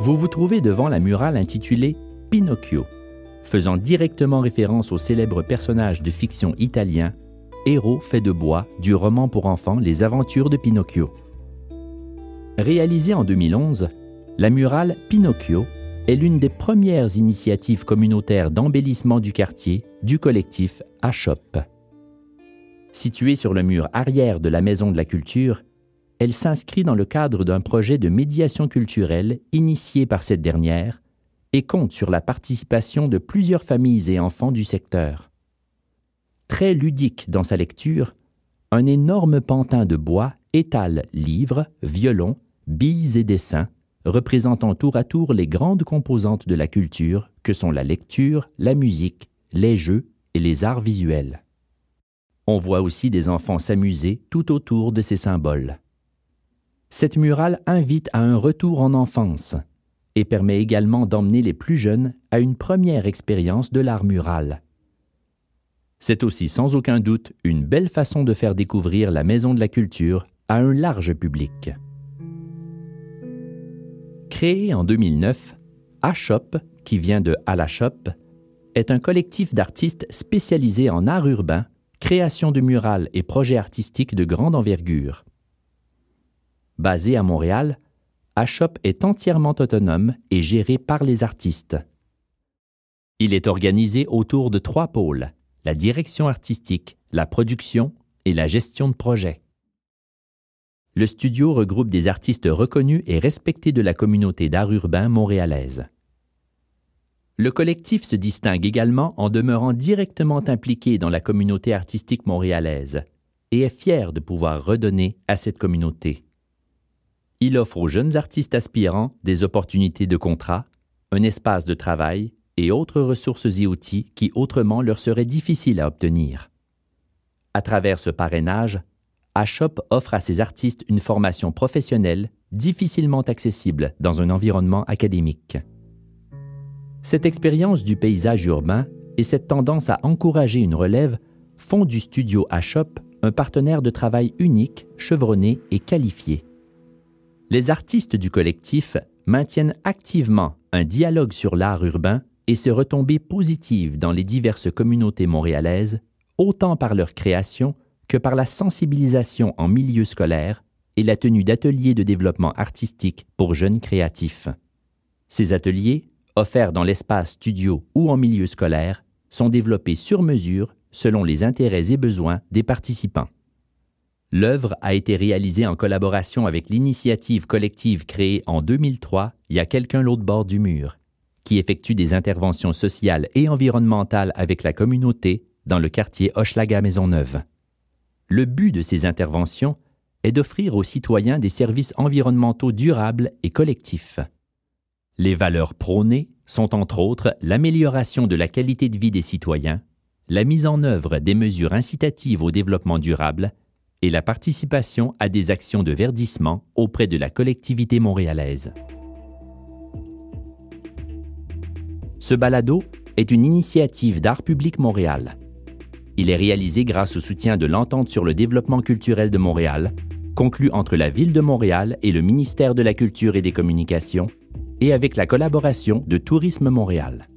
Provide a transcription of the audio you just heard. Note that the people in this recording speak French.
Vous vous trouvez devant la murale intitulée Pinocchio, faisant directement référence au célèbre personnage de fiction italien, héros fait de bois du roman pour enfants Les aventures de Pinocchio. Réalisée en 2011, la murale Pinocchio est l'une des premières initiatives communautaires d'embellissement du quartier du collectif Ashop. Située sur le mur arrière de la Maison de la Culture, elle s'inscrit dans le cadre d'un projet de médiation culturelle initié par cette dernière et compte sur la participation de plusieurs familles et enfants du secteur. Très ludique dans sa lecture, un énorme pantin de bois étale livres, violons, billes et dessins, représentant tour à tour les grandes composantes de la culture que sont la lecture, la musique, les jeux et les arts visuels. On voit aussi des enfants s'amuser tout autour de ces symboles. Cette murale invite à un retour en enfance et permet également d'emmener les plus jeunes à une première expérience de l'art mural. C'est aussi sans aucun doute une belle façon de faire découvrir la Maison de la Culture à un large public. Créé en 2009, A-Shop, qui vient de à la shop, est un collectif d'artistes spécialisés en art urbain, création de murales et projets artistiques de grande envergure. Basé à Montréal, A-Shop est entièrement autonome et géré par les artistes. Il est organisé autour de trois pôles, la direction artistique, la production et la gestion de projet le studio regroupe des artistes reconnus et respectés de la communauté d'art urbain montréalaise. Le collectif se distingue également en demeurant directement impliqué dans la communauté artistique montréalaise et est fier de pouvoir redonner à cette communauté. Il offre aux jeunes artistes aspirants des opportunités de contrat, un espace de travail et autres ressources et outils qui autrement leur seraient difficiles à obtenir. À travers ce parrainage, Ashop offre à ses artistes une formation professionnelle difficilement accessible dans un environnement académique. Cette expérience du paysage urbain et cette tendance à encourager une relève font du studio Ashop un partenaire de travail unique, chevronné et qualifié. Les artistes du collectif maintiennent activement un dialogue sur l'art urbain et ses retombées positives dans les diverses communautés montréalaises, autant par leur création que par la sensibilisation en milieu scolaire et la tenue d'ateliers de développement artistique pour jeunes créatifs. Ces ateliers, offerts dans l'espace studio ou en milieu scolaire, sont développés sur mesure selon les intérêts et besoins des participants. L'œuvre a été réalisée en collaboration avec l'initiative collective créée en 2003 Il y a quelqu'un l'autre bord du mur, qui effectue des interventions sociales et environnementales avec la communauté dans le quartier Hochelaga Maisonneuve. Le but de ces interventions est d'offrir aux citoyens des services environnementaux durables et collectifs. Les valeurs prônées sont entre autres l'amélioration de la qualité de vie des citoyens, la mise en œuvre des mesures incitatives au développement durable et la participation à des actions de verdissement auprès de la collectivité montréalaise. Ce balado est une initiative d'Art public Montréal il est réalisé grâce au soutien de l'Entente sur le développement culturel de Montréal, conclu entre la Ville de Montréal et le ministère de la Culture et des Communications, et avec la collaboration de Tourisme Montréal.